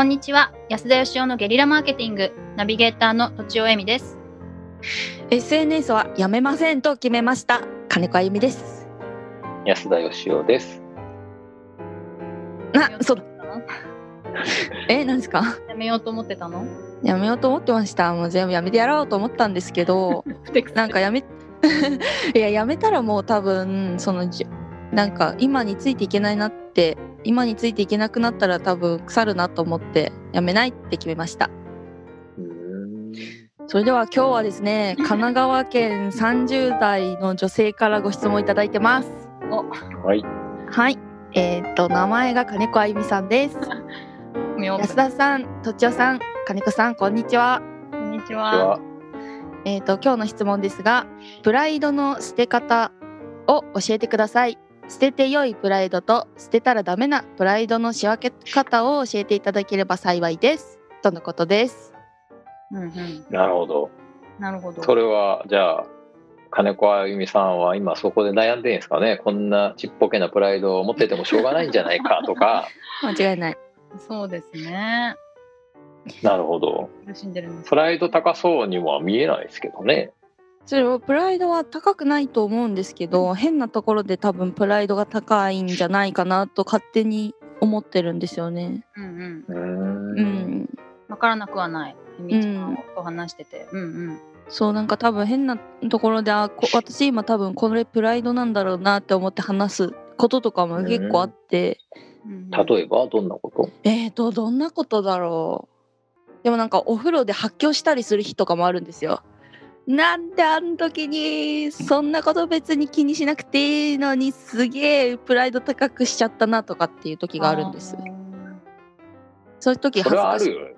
こんにちは。安田義雄のゲリラマーケティングナビゲーターのとちおえみです。SNS はやめませんと決めました金子あゆみです。安田義雄です。あそうえなんですか？やめようと思ってたの？やめようと思ってました。もう全部やめてやろうと思ったんですけど なんかやめ いややめたらもう多分そのじなんか今についていけないなって今についていけなくなったら多分腐るなと思ってやめないって決めました。それでは今日はですね 神奈川県30代の女性からご質問いただいてます。はい。はい。えーっと名前が金子あゆみさんです。安田さん、とちおさん、金子さん、こんにちは。こんにちではは、えっ、と今日の質問ですが、プライドの捨て方を教えてください。捨てて良いプライドと捨てたらダメなプライドの仕分け方を教えていただければ幸いです。とのことです。うんうんなるほど。なるほどそれは、じゃあ、金子あゆみさんは今そこで悩んでるんですかね。こんなちっぽけなプライドを持っててもしょうがないんじゃないかとか。間違いない。そうですねなるほど。苦しんでるんですプライド高そうには見えないですけどね。それをプライドは高くないと思うんですけど、変なところで多分プライドが高いんじゃないかなと勝手に思ってるんですよね。うんうー。うん。ん。わからなくはないみちゃん。と話してて。うんうん。そうなんか多分変なところであこ私今多分これプライドなんだろうなって思って話すこととかも結構あって、うん。例えば、どんなこと？えーとどんなことだろう。でもなんかお風呂で発狂したりする日とかもあるんですよ。なんであの時にそんなこと別に気にしなくていいのにすげえプライド高くしちゃったなとかっていう時があるんです。そういう時それはあ恥ずかしいる。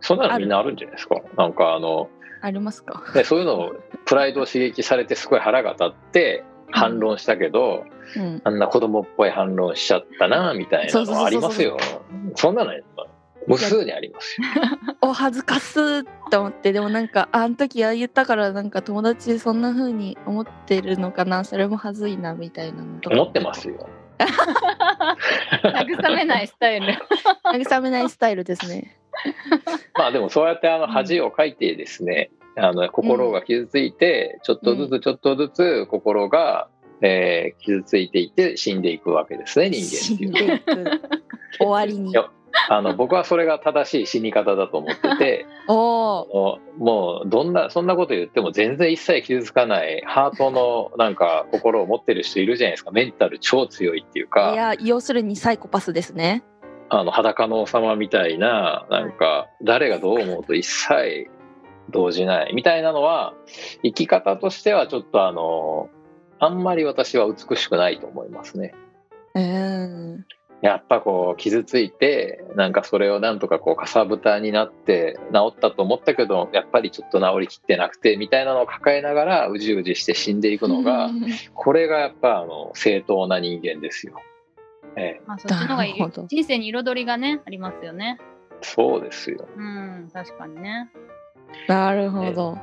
そんなのみんなあるんじゃないですか？なんかあの、ありますか？ね、そういうのをプライドを刺激されてすごい腹が立って反論したけど、うん。あんな子供っぽい反論しちゃったなみたいなのありますよ。そんなの無数にありますよ。お恥ずかすって思ってでもなんかあの時ああ言ったからなんか友達そんな風に思ってるのかなそれも恥ずいなみたいなのとか。思ってますよ。慰めないスタイル。慰めないスタイルですね。まあでもそうやってあのうん恥をかいてですね、あの心が傷ついてちょっとずつちょっとずつ心が、えー傷ついていって死んでいくわけですね人間っていうのは。終わりにあの僕はそれが正しい死に方だと思ってて もうどんなそんなこと言っても全然一切傷つかないハートのなんか心を持ってる人いるじゃないですか。メンタル超強いっていういかや要するにサイコパスですね。あの裸の王様みたいななんか誰がどう思うと一切動じない。みたいなのは生き方としてはちょっとあのあんまり私は美しくないと思いますね。うんやっぱこう傷ついてなんかそれをなんとかこうかさぶたになって治ったと思ったけどやっぱりちょっと治りきってなくてみたいなのを抱えながらうじうじして死んでいくのがこれがやっぱあの正当な人間ですよ。ええ、まあそっちの方がいい。人生に彩りがねありますよね。そうですよ。うん確かにね。なるほど。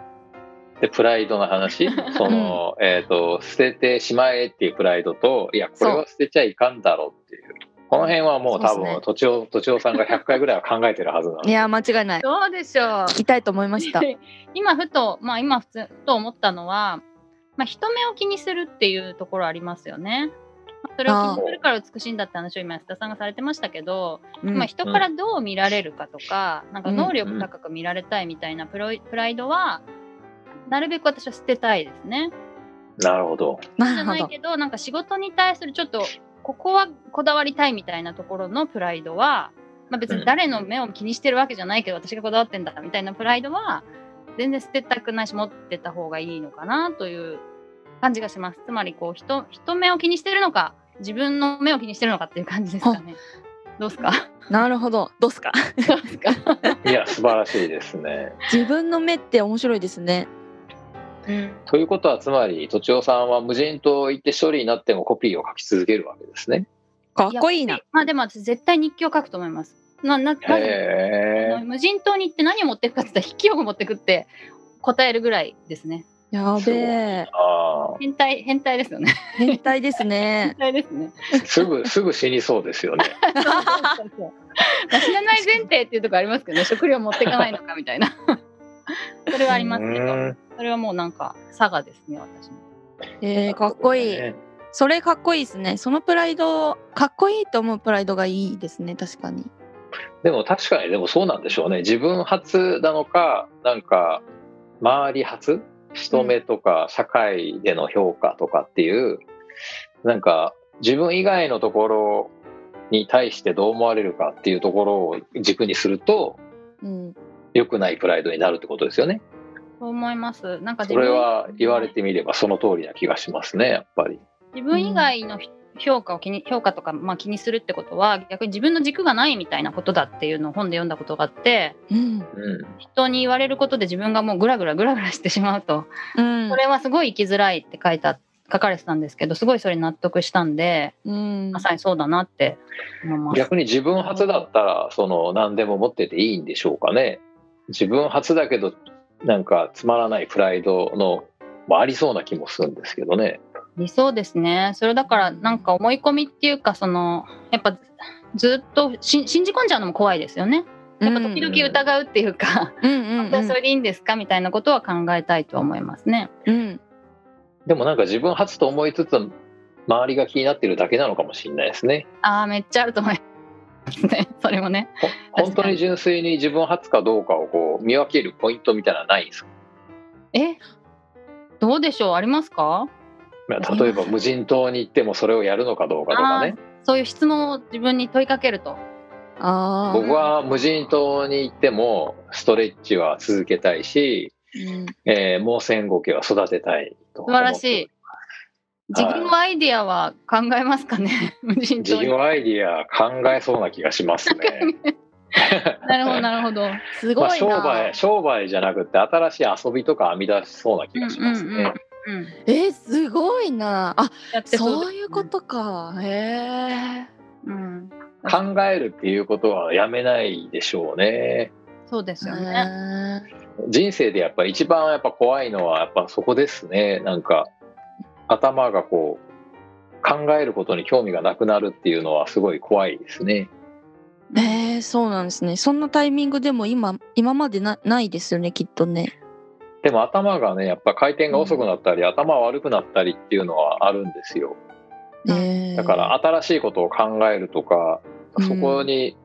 でプライドの話？その、えー、と捨ててしまえっていうプライドといやこれは捨てちゃいかんだろうっていうこの辺はもう多分とちおとちおさんが100回ぐらいは考えてるはずなのいや間違いない。どうでしょう。痛いと思いました。今ふとまあ今普通と思ったのは、まあ、人目を気にするっていうところありますよね。まあそれを気にするから美しいんだって話を今安田さんがされてましたけど、うん。まあ、人からどう見られるかとか,、なんか能力高く見られたいみたいなプロイプライドはなるべく私は捨てたいですね。なるほど。じゃないけどなんか仕事に対するちょっとここはこだわりたいみたいなところのプライドは、まあ、別に誰の目を気にしてるわけじゃないけど、私がこだわってんだみたいなプライドは全然捨てたくないし持ってた方がいいのかなという感じがします。つまりこう人人目を気にしてるのか自分の目を気にしてるのかっていう感じですかね。どうですか？なるほど。どうっすか？どうですか、いや素晴らしいですね。自分の目って面白いですねうん、ということはつまりとちおさんは無人島行って処理になってもコピーを書き続けるわけですねかっこいいなまあでも私絶対日記を書くと思いますなな無人島に行って何を持ってくかって言ったら筆記用具持ってくって答えるぐらいですね。やべえ。あ変態変態ですよね。変態です変ね。態ですね。あすぐすぐ死にそうですよね。そうそうそうまあ知らない前提っていうところありますけどね食料持っていかないのかみたいなそれはありますけどうんそれはもうなんか佐賀ですね私のえー、かっこいい。ねそれかっこいいですね。そのプライド、かっこいいと思うプライドがいいですね。確かに。でも確かにでもそうなんでしょうね自分初なのかなんか周り初？人目とか社会での評価とかっていうなんか自分以外のところに対してどう思われるかっていうところを軸にするとうん。良くないプライドになるってことですよね。そう思いますなんか自それ分は言われてみればその通りな気がしますねやっぱり。自分以外のひ評価を気に評価とか、まあ、気にするってことは逆に自分の軸がないみたいなことだっていうのを本で読んだことがあってうん。うん人に言われることで自分がもうグラグラグラグラしてしまうとうんこ。れはすごい生きづらいって書いた書かれてたんですけどすごいそれ納得したんでうんまさにそうだなって思います。逆に自分初だったらその何でも持ってていいんでしょうかね自分初だけどなんかつまらないプライドのもありそうな気もするんですけどね理想ですねそれだからなんか思い込みっていうかそのやっぱずっとし信じ込んじゃうのも怖いですよね。やっぱ時々疑うっていうか、うんうん本当にそれでいいんですかみたいなことは考えたいと思いますね。うん。でもなんか自分初と思いつつ周りが気になってるだけなのかもしれないですねああめっちゃあると思いますね。それもね。ほ本当に純粋に自分初かどうかをこう見分けるポイントみたいなのはないんですか？え？どうでしょう？ありますか？まあ例えば無人島に行ってもそれをやるのかどうかとかねそういう質問を自分に問いかけると。ああ。僕は無人島に行ってもストレッチは続けたいし、うん。えー、盲線ゴケは育てたいと素晴らしいい自分のアイディアは考えますかね？無人島に。自分アイディア考えそうな気がしますね。なるほどなるほど。すごまあ。商売商売じゃなくて新しい遊びとか編み出しそうな気がしますね。うんうんうんうん、えー、すごいな。あ、やってそうそういうことか。へえ。うん、考えるっていうことはやめないでしょうね。そうですよね。人生でやっぱ一番やっぱ怖いのはやっぱそこですね。なんか頭がこう考えることに興味がなくなるっていうのはすごい怖いですね。えー、そうなんですね。そんなタイミングでも今今までなないですよね、きっとね。でも頭がねやっぱ回転が遅くなったり、頭悪くなったりっていうのはあるんですよ。えー、だから新しいことを考えるとか、そこに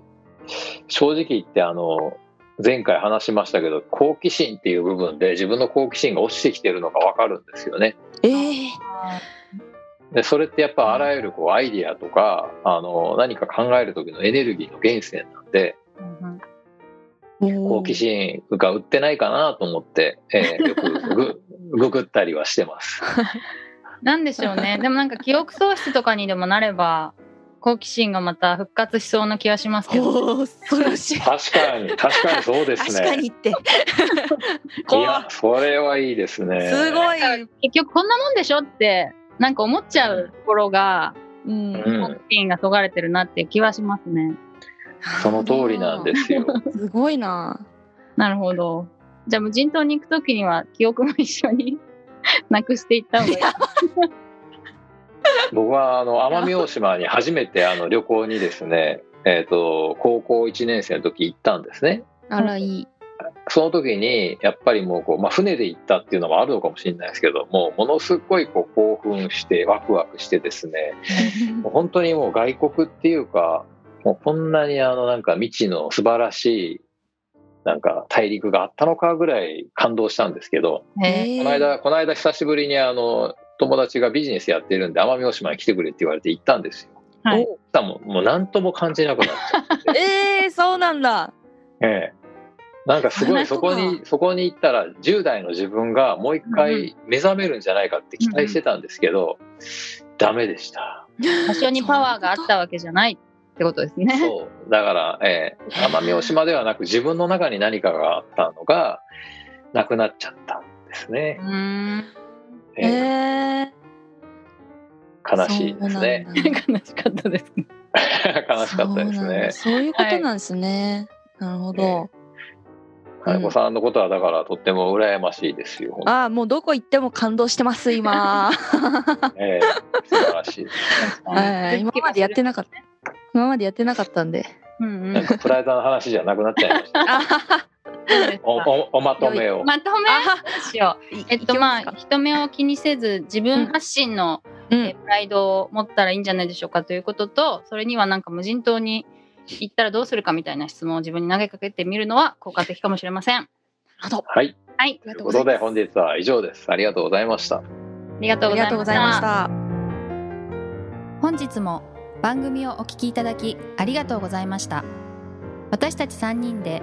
正直言ってあの前回話しましたけど好奇心っていう部分で自分の好奇心が落ちてきてるのが分かるんですよね。えー、でそれってやっぱあらゆるこうアイディアとかあの何か考える時のエネルギーの源泉なんでうん好奇心が売ってないかなと思って、えーよくグ ググったりはしてます。なんでしょうね。でもなんか記憶喪失とかにでもなれば好奇心がまた復活しそうな気がしますけど。恐ろしい。確かに確かにそうです確かね。にって。い怖やそれはいいですね。すごい。結局こんなもんでしょってなんか思っちゃうところがうんうん好奇心がそがれてるなっていう気はしますね。その通りなんですよ。すごいな。なるほど。じゃあ無人島に行くときには記憶も一緒に なくしていった方がいい。僕はあの奄美大島に初めてあの旅行にですね、えー、と高校1年生の時行ったんですね。あらいい。その時にやっぱりもうこう、まあ、船で行ったっていうのもあるのかもしれないですけどもうものすごいこう興奮してワクワクしてですね もう本当にもう外国っていうかもうこんなにあのなんか未知の素晴らしいなんか大陸があったのかぐらい感動したんですけどこの間この間久しぶりにあの友達がビジネスやってるんで奄美大島に来てくれって言われて行ったんですよ。はいもうもう何とも感じなくなっちゃって。えー、そうなんだ。ええ、なんかすごいそこにそこに行ったら10代の自分がもう一回目覚めるんじゃないかって期待してたんですけど、ダメでした。多少にパワーがあったわけじゃないってことですね。そうだから、ええ、奄美大島ではなく自分の中に何かがあったのがなくなっちゃったんですねう。ーん。えええー、悲しいですね。悲しかったですね。悲しかったですねそ。そういうことなんですね。なるほど。金子さんのことはだからとっても羨ましいですよ。ああもうどこ行っても感動してます今 ええ素晴らしい。はい今までやってなかった今までやってなかったんでうんうんなんかプライドの話じゃなくなっちゃいました。あおおおまとめを。まとめ？しよう。えっとまあ人目を気にせず自分発信の、うんえプライドを持ったらいいんじゃないでしょうかということとそれにはなんか無人島に行ったらどうするかみたいな質問を自分に投げかけてみるのは効果的かもしれません。なるほどはい。はい、ありがということでとうございます本日は以上です。ありがとうございました。ありがとうございままし。た本日も番組をお聞きいただきありがとうございました私たち3人で